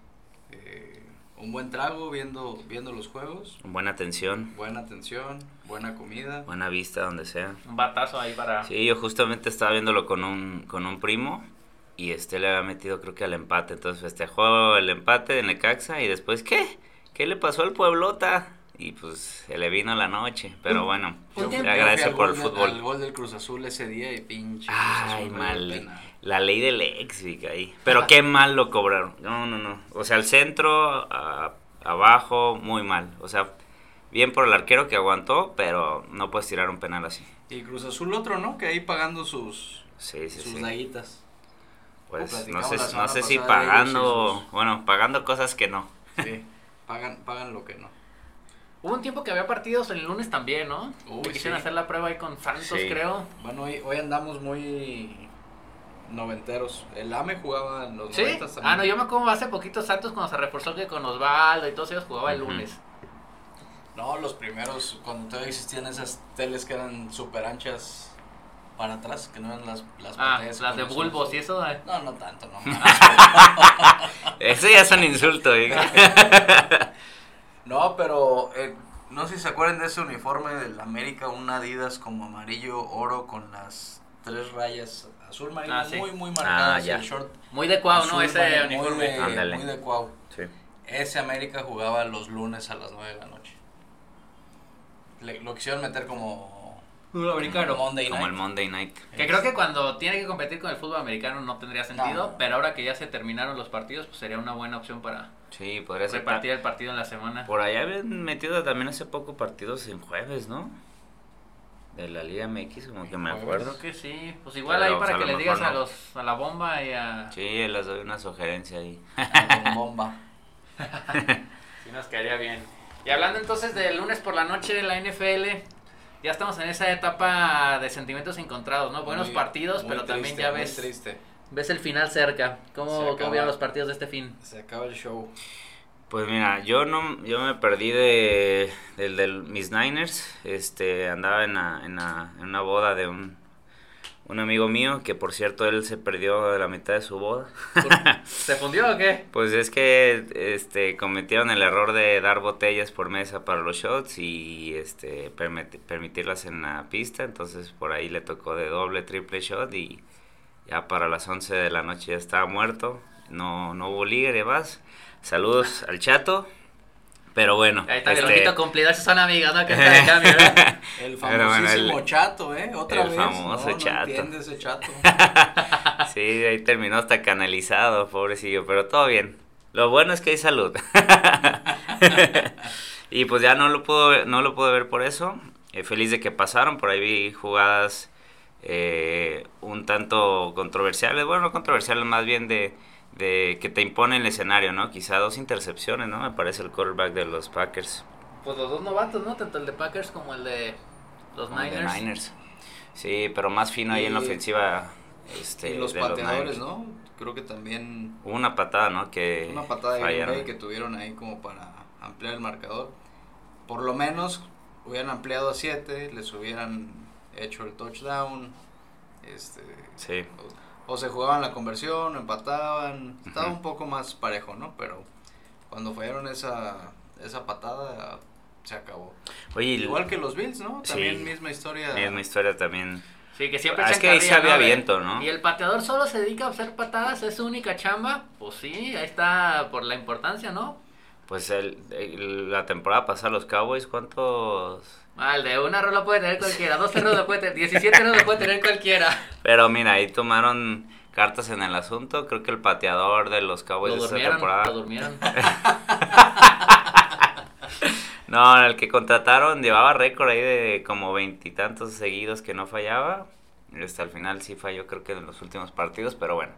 eh, un buen trago viendo, viendo los juegos. Buena atención, Buena atención, buena comida. buena vista, donde sea. Un batazo ahí para... Sí, yo justamente estaba viéndolo con un, con un primo y este le había metido creo que al empate. Entonces festejó el empate de Necaxa y después, ¿qué? ¿Qué le pasó al Pueblota? Y pues se le vino la noche, pero bueno, Yo- tiempo- le agradezco por el fútbol. Al gol del Cruz Azul ese día y pinche. Ay, mal. La ley del Lexic ahí. Pero qué mal lo cobraron. No, no, no. O sea, el centro, a- abajo, muy mal. O sea, bien por el arquero que aguantó, pero no puedes tirar un penal así. Y Cruz Azul otro, ¿no? Que ahí pagando sus, Sí, sí, sus sí. daguitas. Pues no sé, no sé si pagando, bueno, pagando cosas que no. Sí, pagan, pagan lo que no. Hubo un tiempo que había partidos el lunes también, ¿no? Uy, Que quisieron sí. hacer la prueba ahí con Santos, Sí. creo. Bueno, hoy, hoy andamos muy noventeros. El AME jugaba en los ¿Sí? noventas también. Ah, no, yo me acuerdo hace poquito Santos cuando se reforzó que con Osvaldo y todos ellos jugaba el lunes. No, los primeros, cuando todavía existían esas teles que eran súper anchas para atrás, que no eran las, las Ah, pantallas las de bulbos y eso. eh. No, no tanto, no. Eso ya es un insulto, ¿eh? no, pero eh, no sé si se acuerdan de ese uniforme del América, un Adidas como amarillo oro con las tres rayas azul marino, Ah, sí. muy, muy marcadas. Ah, ya. el short Muy de cuau, ¿no? Ese marino, muy uniforme. de- Ándale. Muy de cuau. Sí. Ese América jugaba los lunes a las 9 de la noche. Le- lo quisieron meter como americano. Monday Como Night. el Monday Night. Que creo que cuando tiene que competir con el fútbol americano no tendría sentido, No. pero ahora que ya se terminaron los partidos, pues sería una buena opción para Sí, podría ser. repartir el partido en la semana. Por allá habían metido también hace poco partidos en jueves, ¿no? De la Liga MX, como que me Jueves. acuerdo. Creo que sí, pues igual Pero, ahí pues, para a que les digas a no. los a la bomba y a Sí, les doy una sugerencia ahí. con bomba. Sí, nos caería bien. Y hablando entonces del lunes por la noche de la NFL, ya estamos en esa etapa de sentimientos encontrados, ¿no? Buenos Muy- partidos, muy pero también ya muy ves, triste. ves el final cerca. ¿Cómo, acaba. ¿Cómo vieron los partidos de este fin? Se acaba el show. Pues mira, yo no, yo me perdí de, del de mis Niners, este, andaba en, la- en, la- en una boda de un, un amigo mío, que por cierto él se perdió de la mitad de su boda. ¿Se fundió o qué? Pues es que este cometieron el error de dar botellas por mesa para los shots y este permiti- permitirlas en la pista, entonces por ahí le tocó de doble, triple shot y ya para las 11 de la noche ya estaba muerto, no no hubo liga y demás. Saludos al chato. Pero bueno, Ahí está, el este, ojito cumplido, esos son amigos, ¿no? Que está de cambio, ¿verdad? El bueno, famosísimo el- chato, ¿eh? Otra el vez. famoso no, no chato. entiende ese chato. sí, ahí terminó hasta canalizado, pobrecillo, pero todo bien. Lo bueno es que hay salud. y pues ya no lo puedo, no lo pude ver por eso. Eh, feliz de que pasaron, por ahí vi jugadas eh, un tanto controversiales, bueno, no controversiales, más bien de, de que te impone el escenario, ¿no? Quizá dos intercepciones, ¿no? Me parece el quarterback de los Packers. Pues los dos novatos, ¿no? Tanto el de Packers como el de los como el de Niners. Sí, pero más fino ahí en la ofensiva. Este, y los de pateadores, Niners. ¿no? Creo que también Hubo una patada, ¿no? Que una patada de Green fallaron. Bay que tuvieron ahí como para ampliar el marcador. Por lo menos hubieran ampliado a 7, les hubieran hecho el touchdown. Este, Sí. O, se jugaban la conversión, o empataban. Estaba un poco más parejo, ¿no? Pero cuando fallaron esa, esa patada, se acabó. Oye, Igual que los Bills, ¿no? También Sí. misma historia. misma historia también. Sí, que siempre Ah, es que ahí sí carrilla, había viento, ¿no? Y el pateador solo se dedica a hacer patadas, es su única chamba. Pues sí, ahí está por la importancia, ¿no? Pues el, el- la temporada pasada los Cowboys, ¿cuántos? El de una rola puede tener cualquiera, dos lo puede tener, 17 errores lo puede tener cualquiera. Pero mira, ahí tomaron cartas en el asunto. Creo que el pateador de los Cowboys de esta temporada. lo durmieron. No, el que contrataron llevaba récord ahí de como veintitantos seguidos que no fallaba. Este, al final sí falló, creo que en los últimos partidos, pero bueno.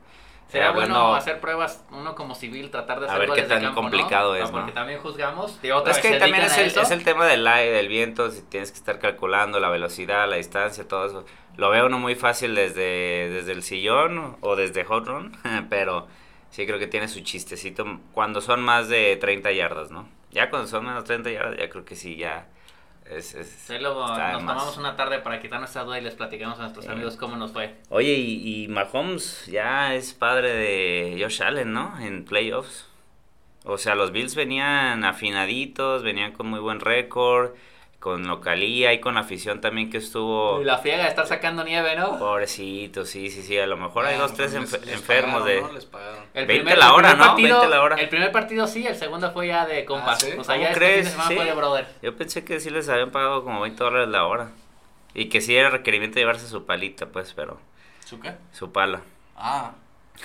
Sería Era bueno hacer pruebas, uno como civil, tratar de A hacer ver qué tan complicado Ah, es, Porque ¿no? también juzgamos. Otra Es vez que también es el, es el tema del aire, del viento, si tienes que estar calculando la velocidad, la distancia, todo eso. Lo ve uno muy fácil desde, desde el sillón o desde hot run, pero sí creo que tiene su chistecito cuando son más de 30 yardas, ¿no? Ya cuando son menos 30 yardas, ya creo que sí, ya es... es luego nos tomamos una tarde para quitar nuestra duda y les platicamos a nuestros amigos cómo nos fue. Oye, y, y Mahomes ya es padre de Josh Allen, ¿no? En playoffs. O sea, los Bills venían afinaditos, venían con muy buen récord, con localía y con afición también que estuvo... Y la friega de estar sacando nieve, ¿no? Pobrecito, sí, sí, sí, a lo mejor hay Ah, dos, tres enfe- les- les enfermos pagaron, de... ¿no? Les pagaron. El 20 la hora, ¿no? partido- 20 la hora. El primer partido sí, el segundo fue ya de compas. Ah, ¿sí? O sea, ¿Cómo ya este crees? semana Sí. fue de brother. Yo pensé que sí les habían pagado como 20 dólares la hora. Y que sí era requerimiento llevarse su palita, pues, pero... ¿Su qué? Su pala. Ah,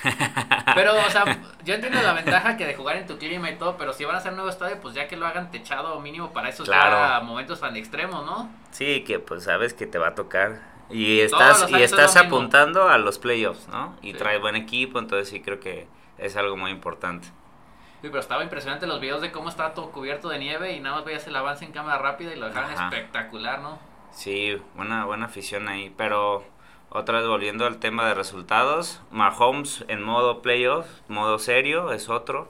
Pero, o sea, yo entiendo la ventaja que de jugar en tu clima y todo, pero si van a hacer nuevo estadio, pues ya que lo hagan techado mínimo para esos Claro. momentos tan extremos, ¿no? Sí, que pues sabes que te va a tocar. Y estás, y estás mismo. apuntando a los playoffs, ¿no? Y Sí. traes buen equipo, entonces sí creo que es algo muy importante. Sí, pero estaba impresionante los videos de cómo estaba todo cubierto de nieve y nada más veías el avance en cámara rápida y lo dejaron Ajá. espectacular, ¿no? Sí, buena, buena afición ahí. Pero otra vez volviendo al tema de resultados, Mahomes en modo playoff, modo serio, es otro.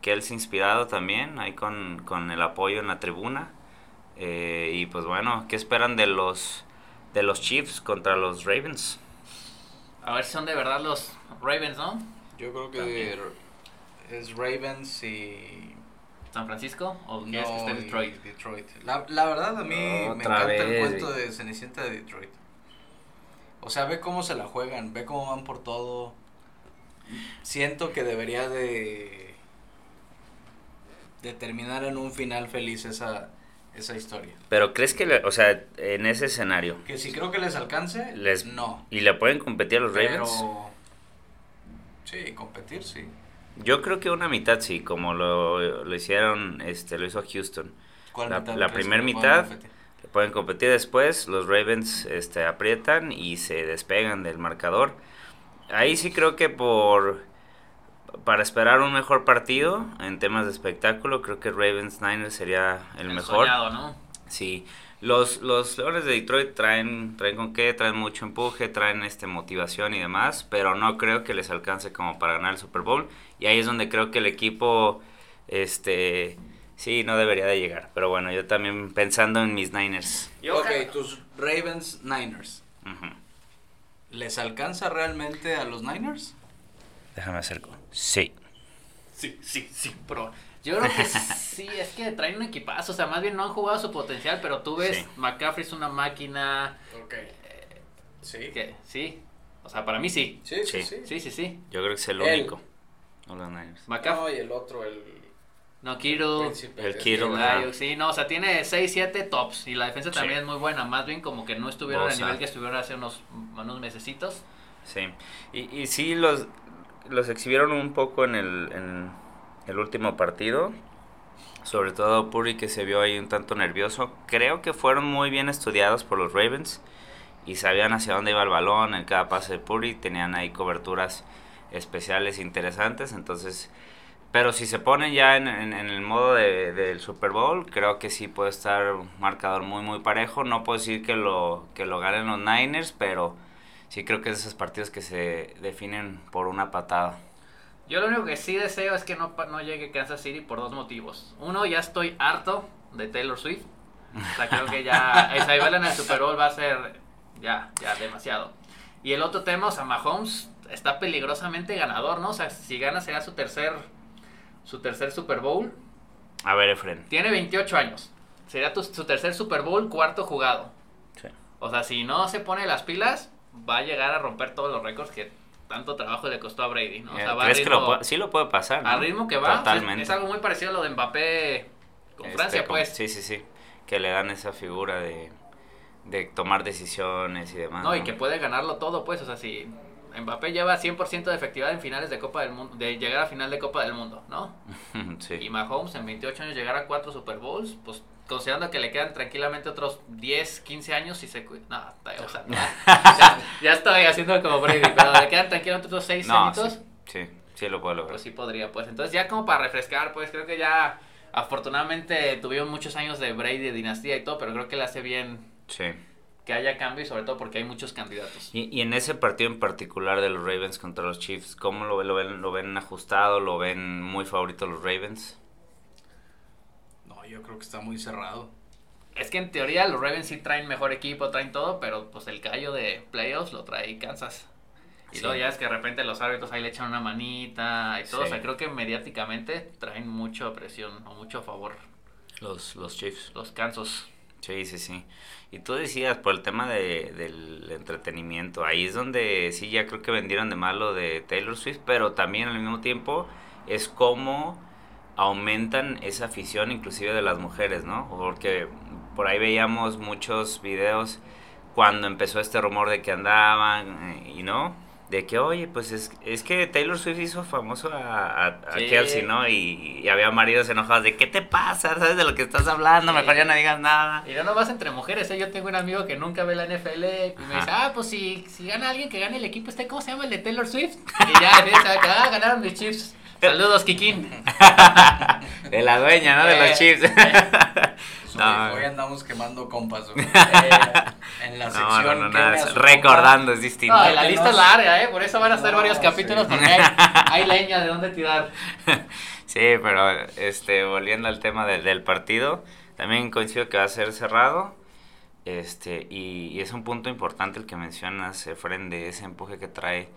Que él se ha inspirado también ahí con, con el apoyo en la tribuna. Eh, y pues bueno, ¿qué esperan de los, de los Chiefs contra los Ravens? A ver si son de verdad los Ravens, ¿no? yo creo que También. es Ravens y... San Francisco o quieres que esté Detroit. Detroit. La, la verdad a mí me encanta el vez, cuento de Cenicienta de Detroit. O sea, ve cómo se la juegan, ve cómo van por todo. Siento que debería de de terminar en un final feliz esa esa historia. Pero crees que, le- o sea, en ese escenario, Que si creo que les alcance, Les- no. ¿y le pueden competir a los Ravens? Pero sí, competir sí. Yo creo que una mitad sí, como lo, lo hicieron, este, lo hizo Houston. ¿Cuál La- mitad la crees primer que le puedan mitad, pueden competir después, los Ravens este, aprietan y se despegan del marcador. Ahí sí creo que por para esperar un mejor partido en temas de espectáculo, creo que Ravens Niners sería el, mejor. soñado, ¿no? Sí, los, los Leones de Detroit traen, traen con qué, traen mucho empuje, traen este motivación y demás, pero no creo que les alcance como para ganar el Super Bowl. Y ahí es donde creo que el equipo, este, sí, no debería de llegar. Pero bueno, yo también pensando en mis Niners. Yo ok, creo- tus Ravens Niners. ¿Les alcanza realmente a los Niners? Déjame acerco. Sí. Sí, sí, sí, pero yo creo que sí, es que traen un equipazo, o sea, más bien no han jugado su potencial, pero tú ves, Sí. McCaffrey es una máquina, Ok. Sí. que sí, o sea, para mí sí, Sí, Sí. sí, sí. sí, sí, sí, Yo creo que es el único. No los Niners. McCaffrey, No, y el otro, el no, príncipe. el. Ayuk, sí, no, o sea, tiene 6, 7 tops, y la defensa Sí. también es muy buena, más bien como que no estuvieron al nivel que estuvieron hace unos, unos mesecitos, Sí. Y, y sí, los, los exhibieron un poco en el, en el último partido. Sobre todo Puri que se vio ahí un tanto nervioso. Creo que fueron muy bien estudiados por los Ravens. Y sabían hacia dónde iba el balón en cada pase de Puri. Tenían ahí coberturas especiales interesantes. Entonces, pero si se ponen ya en, en- en el modo de- del Super Bowl, creo que sí puede estar un marcador muy muy parejo. No puedo decir que lo, que lo ganen los Niners, pero sí creo que es de esos partidos que se definen por una patada. Yo lo único que sí deseo es que no, no llegue Kansas City por dos motivos. Uno, ya estoy harto de Taylor Swift. O sea, creo que ya esa igual en el Super Bowl va a ser ya, ya demasiado. Y el otro tema, o sea, Mahomes está peligrosamente ganador, ¿no? O sea, si gana será su tercer su tercer Super Bowl. A ver, Efren. Tiene 28 años. sería tu- su tercer Super Bowl, cuarto jugado. Sí. O sea, si no se pone las pilas, va a llegar a romper todos los récords que tanto trabajo le costó a Brady, ¿no? O sea, va a ¿Crees que lo puede- sí lo puede pasar? ¿no? al ritmo que va, Totalmente. es, es algo muy parecido a lo de Mbappé con Este, Francia, pues. Sí, sí, sí. Que le dan esa figura de, de tomar decisiones y demás. No, y que puede ganarlo todo, pues, o sea, si Mbappé lleva 100% de efectividad en finales de Copa del Mundo, de llegar a final de Copa del Mundo, ¿no? Y sí. Mahomes en 28 años llegar a 4 Super Bowls, pues considerando que le quedan tranquilamente otros 10, 15 años y se cuida. No, está- o sea, ya, ya, ya estoy haciendo como Brady, pero le quedan tranquilamente otros 6 No, añitos, sí, sí, sí lo puedo lograr. pues sí podría, pues. Entonces ya como para refrescar, pues creo que ya afortunadamente tuvieron muchos años de Brady, de dinastía y todo, pero creo que le hace bien Sí. Que haya cambio y sobre todo porque hay muchos candidatos. Y, y en ese partido en particular de los Ravens contra los Chiefs, ¿cómo lo, ven- lo ven? ¿Lo ven ajustado? ¿Lo ven muy favorito los Ravens? No, yo creo que está muy cerrado. Es que en teoría los Ravens sí traen mejor equipo, traen todo, pero pues el callo de playoffs lo trae Kansas. Y Sí. luego ya es que de repente los árbitros ahí le echan una manita y todo. Sí. O sea, creo que mediáticamente traen mucha presión o mucho favor Los, los Chiefs. los Kansas. Sí, sí, sí. Y tú decías por el tema de, del entretenimiento, ahí es donde sí ya creo que vendieron de malo de Taylor Swift, pero también al mismo tiempo es como aumentan esa afición inclusive de las mujeres, ¿no? Porque por ahí veíamos muchos videos cuando empezó este rumor de que andaban eh, y no, de que oye, pues es, es que Taylor Swift hizo famoso a, a. Kelsey, ¿no? Y, y había maridos enojados de ¿qué te pasa? ¿Sabes de lo que estás hablando? Mejor ya no digas nada. Y no nomás entre mujeres, ¿eh? yo tengo un amigo que nunca ve la NFL y me Ajá. dice, ah, pues si, si gana alguien que gane el equipo, este, ¿cómo se llama el de Taylor Swift? Y ya empieza a que, ah, ganaron mis Chiefs. Saludos, Kikín. De la dueña, ¿no? De Eh. los Chiefs. Pues No. hoy, andamos quemando compas, güey. Eh, En la sección no, no, queme nada, a es su recordando es distinto. No, y la lista es larga, ¿eh? Por eso van a ser No, varios sí. capítulos porque hay, hay leña de dónde tirar. Sí, pero este, volviendo al tema del, del partido, también coincido que va a ser cerrado. Este, y, y es un punto importante el que mencionas, Efren, de ese empuje que trae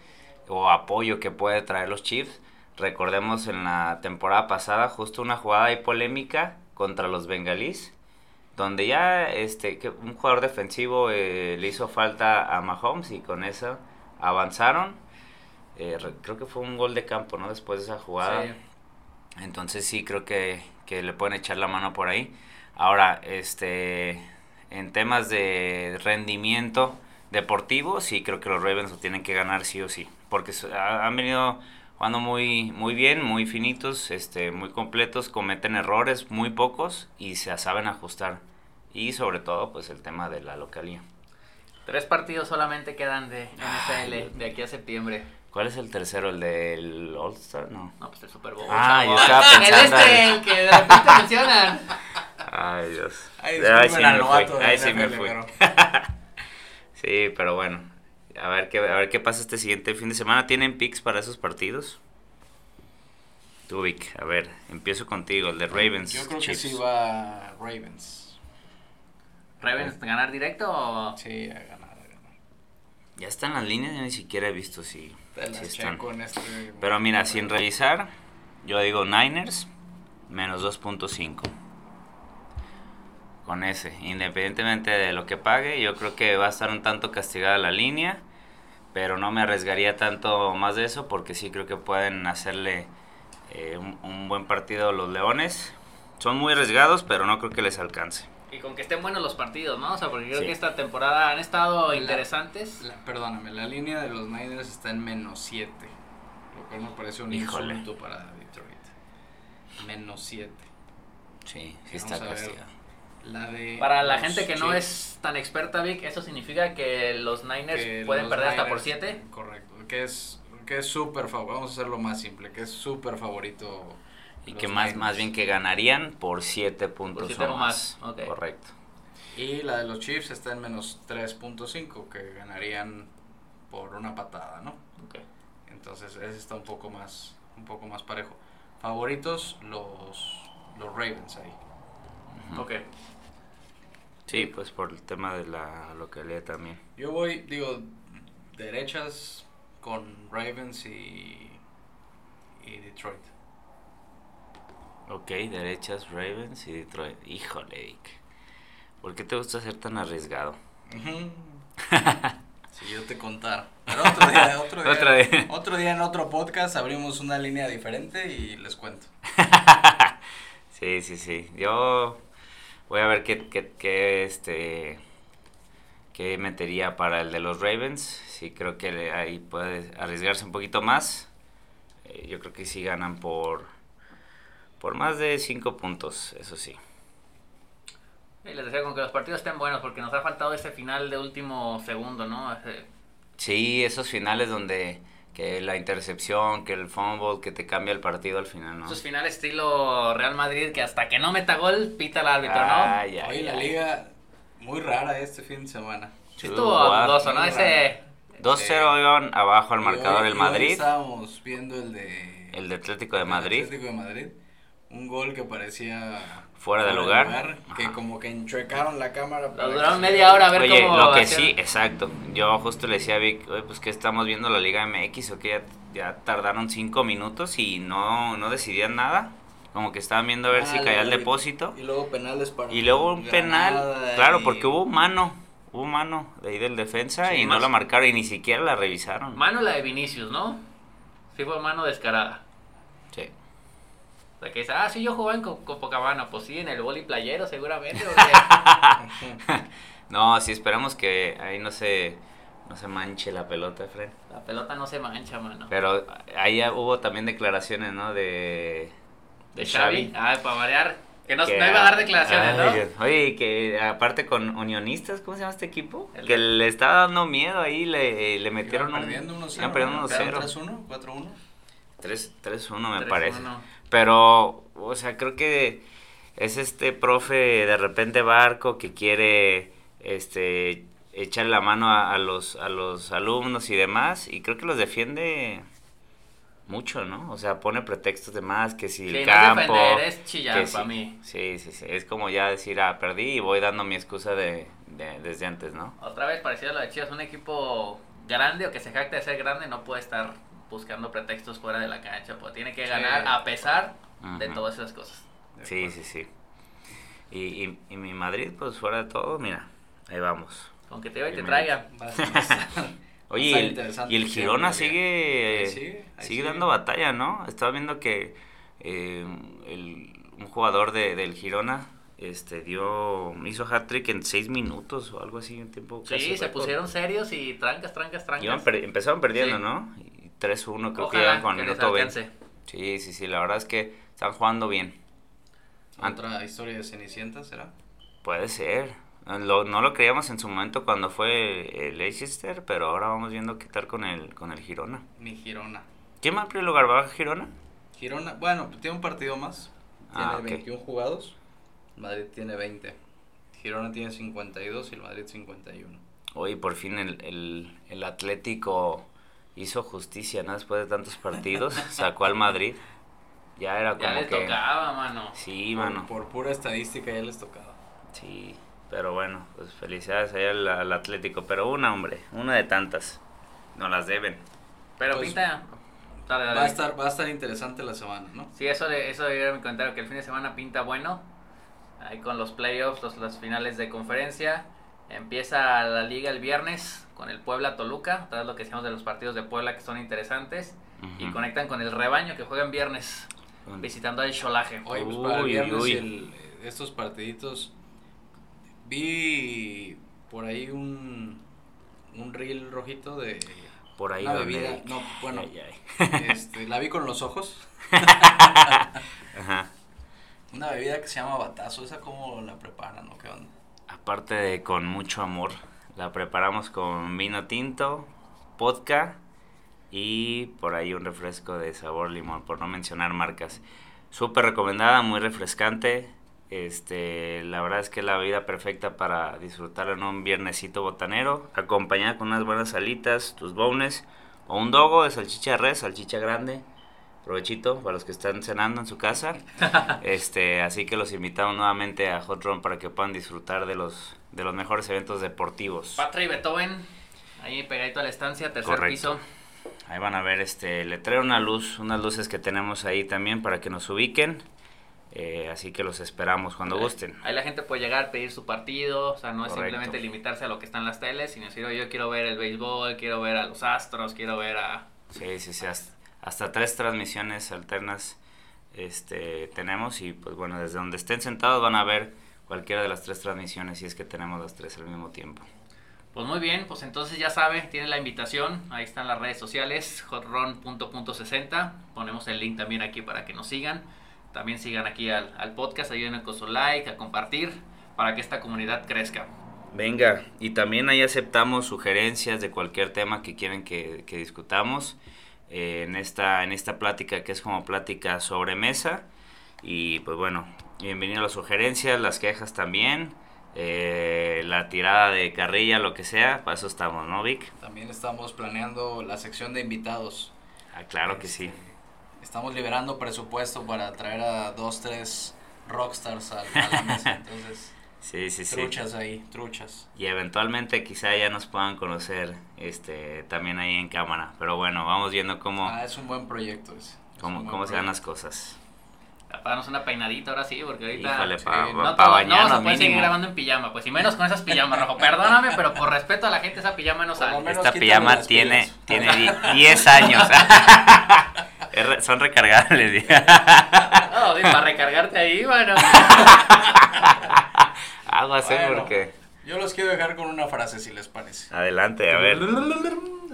o apoyo que puede traer los Chiefs. Recordemos en la temporada pasada justo una jugada ahí polémica contra los bengalíes, donde ya este, que un jugador defensivo eh, le hizo falta a Mahomes y con eso avanzaron. Eh, re- creo que fue un gol de campo, ¿no? Después de esa jugada. Sí. Entonces sí creo que, que le pueden echar la mano por ahí. Ahora, este, en temas de rendimiento deportivo, sí creo que los Ravens lo tienen que ganar sí o sí. Porque han venido jugando muy, muy bien, muy finitos, este, muy completos, cometen errores muy pocos y se saben ajustar. Y sobre todo, pues el tema de la localía. Tres partidos solamente quedan de Ay, NFL de aquí a septiembre. ¿Cuál es el tercero? ¿El del All-Star? No. No, pues el Super Bowl. Ah, yo estaba El pensando este, en- el que de repente mencionan. Ay, Dios. Ay, Ahí sí me fui. Ahí sí me fui. Sí, pero bueno. A ver qué, a ver qué pasa este siguiente fin de semana. ¿Tienen picks para esos partidos? Tú, Vic, a ver, empiezo contigo, el de Ravens. Yo creo que Chiefs. sí va Ravens. ¿Ravens ganar directo o...? Sí, a ganar, a ganar. Ya están las líneas, yo ni siquiera he visto si, están. este. Pero mira, sin revisar, yo digo Niners menos 2.5. Con ese, independientemente de lo que pague, yo creo que va a estar un tanto castigada la línea, pero no me arriesgaría tanto más de eso porque sí creo que pueden hacerle eh, un, un buen partido los Leones. Son muy arriesgados, pero no creo que les alcance. Y con que estén buenos los partidos, ¿no? O sea, porque creo Sí. que esta temporada han estado La- interesantes. La- perdóname, la línea de los Niners está en menos 7. Lo cual me parece un Híjole. insulto para Detroit. Menos 7. Sí, sí está castigado. La de Para la gente que no es tan experta, Vic, eso significa que los Niners que pueden los perder hasta por Niners- 7. Correcto. Que es que es súper favorito. Vamos a hacerlo más simple. Que es súper favorito. Y que más, Niners. más bien que ganarían por 7 puntos siete o más. Correcto. Y la de los Chiefs está en menos 3.5. Que ganarían por una patada, ¿no? Ok. Entonces ese está un poco más un poco más parejo. Favoritos los los Ravens ahí. Ok. Sí, pues por el tema de la localidad también. Yo voy, digo, derechas con Ravens y y Detroit. Ok, derechas Ravens y Detroit. Híjole, Vic. ¿Por qué te gusta ser tan arriesgado? Si yo te contara. Pero otro día, otro día, Otro día. otro día en otro podcast abrimos una línea diferente y les cuento. Sí, sí, sí. Yo voy a ver qué, qué, qué, este, qué metería para el de los Ravens. Sí, creo que ahí puede arriesgarse un poquito más. Eh, yo creo que sí ganan por, por más de 5 puntos, eso sí. Y les decía con que los partidos estén buenos porque nos ha faltado ese final de último segundo, ¿no? Ese- Sí, esos finales donde que la intercepción, que el fumble, que te cambia el partido al final, ¿no? Esos finales estilo Real Madrid que hasta que no meta gol pita el árbitro, ¿no? Ay, ay, Hoy la liga muy rara este fin de semana. Estuvo dudoso, ¿no? Ese... 2-0 iban abajo al marcador el hoy Madrid, estábamos viendo el de el de Atlético de el Madrid. Atlético de Madrid. Un gol que parecía Fuera de lugar. que como que enchuecaron la cámara. que duraron media hora a ver Oye, cómo lo que sí, exacto. Yo justo le decía a Vic, oye, pues que estamos viendo la Liga MX o que ya, ya tardaron cinco minutos y no, no decidían nada. Como que estaban viendo a ver si Ah, caía el depósito. Y luego penales para Y luego un penal, claro, y- porque hubo mano, hubo mano de ahí del defensa Sí, y no la marcaron y ni siquiera la revisaron. Mano la de Vinicius, ¿no? Sí fue mano descarada. O sea, que dice, ah, sí, yo jugaba en Co- Copacabana. Pues sí, en el boli playero seguramente. No, sí, esperamos que ahí no se, no se manche la pelota, Fred. la pelota no se mancha, mano. Pero ahí ya hubo también declaraciones, ¿no? De, De Xavi. Ah, para variar. Que no, Que- no iba a dar declaraciones, Ay, ¿no? Dios. Oye, que aparte con Unionistas, ¿cómo se llama este equipo? El- Que le estaba dando miedo ahí, le, le metieron Iban perdiendo 1-0. iban perdiendo ¿no? 1-0. Quedaron 3-1, 4-1. 3 3-1 me 3-1. parece. Pero, o sea, creo que es este profe de repente barco que quiere este echarle la mano a, a los a los alumnos y demás y creo que los defiende mucho, ¿no? O sea, pone pretextos de más que si Sí, el no campo defender, es chillar que para sí. mí. Sí, sí, sí, es como ya decir, ah, perdí y voy dando mi excusa de, de- desde antes, ¿no? Otra vez parecido a lo de Chivas, un equipo grande o que se jacta de ser grande no puede estar buscando pretextos fuera de la cancha, pues tiene que Sí. ganar a pesar de todas esas cosas. Sí, sí, sí. Y, y, y mi Madrid, pues fuera de todo, mira, ahí vamos. Con que te lleve y te traiga. Oye, y el, y Girona sigue, sigue, dando batalla, ¿no? Estaba viendo que eh, el- un jugador de, del Girona este, dio, hizo hat-trick en seis minutos o algo así, un tiempo casi Sí, se récord. pusieron serios y trancas, trancas, trancas. Iban per- empezaron perdiendo, Sí. ¿no? Y 3-1 creo que iban con que minuto 20. alcance. Sí, sí, sí, la verdad es que están jugando bien. Otra historia de Cenicienta, ¿será? Puede ser. Lo- no lo creíamos en su momento cuando fue el Leicester, pero ahora vamos viendo qué tal con el, con el Girona. Mi Girona. ¿Quién va en primer lugar? ¿Va Girona? Girona, bueno, tiene un partido más. Tiene Ah, ok. 21 jugados. Madrid tiene 20. Girona tiene 52 y el Madrid 51. Oye, por fin el, el, el Atlético hizo justicia, ¿no? Después de tantos partidos, sacó al Madrid. Ya era como Ya les que... tocaba, mano. Sí, Por- mano. Por, pura estadística ya les tocaba. Sí, pero bueno, pues felicidades ahí al, al Atlético. Pero una, hombre, una de tantas. No las deben. Pero Pues, pinta. Dale, dale. Va a estar, va a estar interesante la semana, ¿no? Sí, eso, de- eso era mi comentario, que el fin de semana pinta bueno. Ahí con los playoffs, los, las finales de conferencia. Empieza la liga el viernes con el Puebla Toluca. Tras lo que decíamos de los partidos de Puebla que son interesantes. Y conectan con el rebaño que juegan viernes visitando al Cholaje. Oye, pues para el Uy, viernes uy. el- estos partiditos vi por ahí un un reel rojito de Por ahí una donde- bebida, no, bueno, Ay, ay. este, la vi con los ojos. Ajá. Una bebida que se llama batazo, esa cómo la preparan, ¿no? ¿Qué onda? Aparte de con mucho amor, la preparamos con vino tinto, vodka y por ahí un refresco de sabor limón, por no mencionar marcas. Súper recomendada, muy refrescante. Este, la verdad es que es la bebida perfecta para disfrutarlo en un viernesito botanero, acompañada con unas buenas salitas, tus bones o un dogo de salchicha de res, salchicha grande. Provechito para los que están cenando en su casa. Este, así que los invitamos nuevamente a Hot Run para que puedan disfrutar de los de los mejores eventos deportivos. Patra y Beethoven, ahí pegadito a la estancia, tercer Correcto. piso. Ahí van a ver este le traigo una luz, unas luces que tenemos ahí también para que nos ubiquen. Eh, así que los esperamos cuando gusten. Ahí la gente puede llegar, pedir su partido, o sea, no es simplemente limitarse a lo que está en las teles, sino decir, "Oye, yo quiero ver el béisbol, quiero ver a los Astros, quiero ver a... Sí, sí, sí, hasta, hasta tres transmisiones alternas este, tenemos y pues bueno, desde donde estén sentados van a ver cualquiera de las tres transmisiones si es que tenemos las tres al mismo tiempo. Pues muy bien, pues entonces ya sabe, tiene la invitación, ahí están las redes sociales, hotron.60, ponemos el link también aquí para que nos sigan, también sigan aquí al, al podcast, ayuden con su like, a compartir, para que esta comunidad crezca. Venga, y también ahí aceptamos sugerencias de cualquier tema que quieren que, que discutamos eh, en, esta, en esta plática que es como plática sobre mesa. Y pues bueno, bienvenido a las sugerencias, las quejas también, eh, la tirada de carrilla, lo que sea, para eso estamos, ¿no, Vic? También estamos planeando la sección de invitados. Ah, claro que sí. Estamos liberando presupuesto para traer a dos, tres rockstars a, a la mesa. Entonces, Sí, sí, sí. truchas ahí, truchas. Y eventualmente quizá ya nos puedan conocer este, también ahí en cámara. Pero bueno, vamos viendo cómo, Ah, es un buen proyecto ese. Es cómo, buen cómo se dan las proyecto. cosas. Para darnos una peinadita ahora sí, porque ahorita... Híjole, sí, para no No, todo- no bañarnos se puede seguir grabando en pijama, pues y menos con esas pijamas, Rojo. Perdóname, pero por respeto a la gente, esa pijama no sale. Esta pijama tiene, tiene di- 10 años. Son recargables. No, para recargarte ahí, bueno. Aguas, eh, Bueno. porque... Yo los quiero dejar con una frase, si les parece. Adelante, a ver.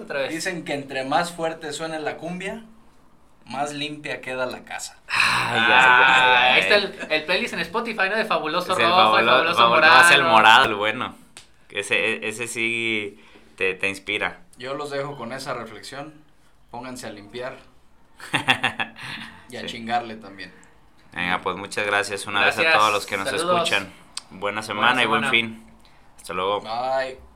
Otra vez. Dicen que entre más fuerte suene la cumbia, más limpia queda la casa. Ay, Ah, ay, ay. ahí está el, el playlist en Spotify, ¿no? De Fabuloso Rojo, Fabuloso fabulo- Morado. no, es el morado, el bueno. Ese, ese sí te, te inspira. Yo los dejo con esa reflexión. Pónganse a limpiar y a Sí. chingarle también. Venga, pues muchas gracias una vez a Gracias. todos los que nos Saludos. escuchan. Buena semana y buen fin. Hasta luego. Bye.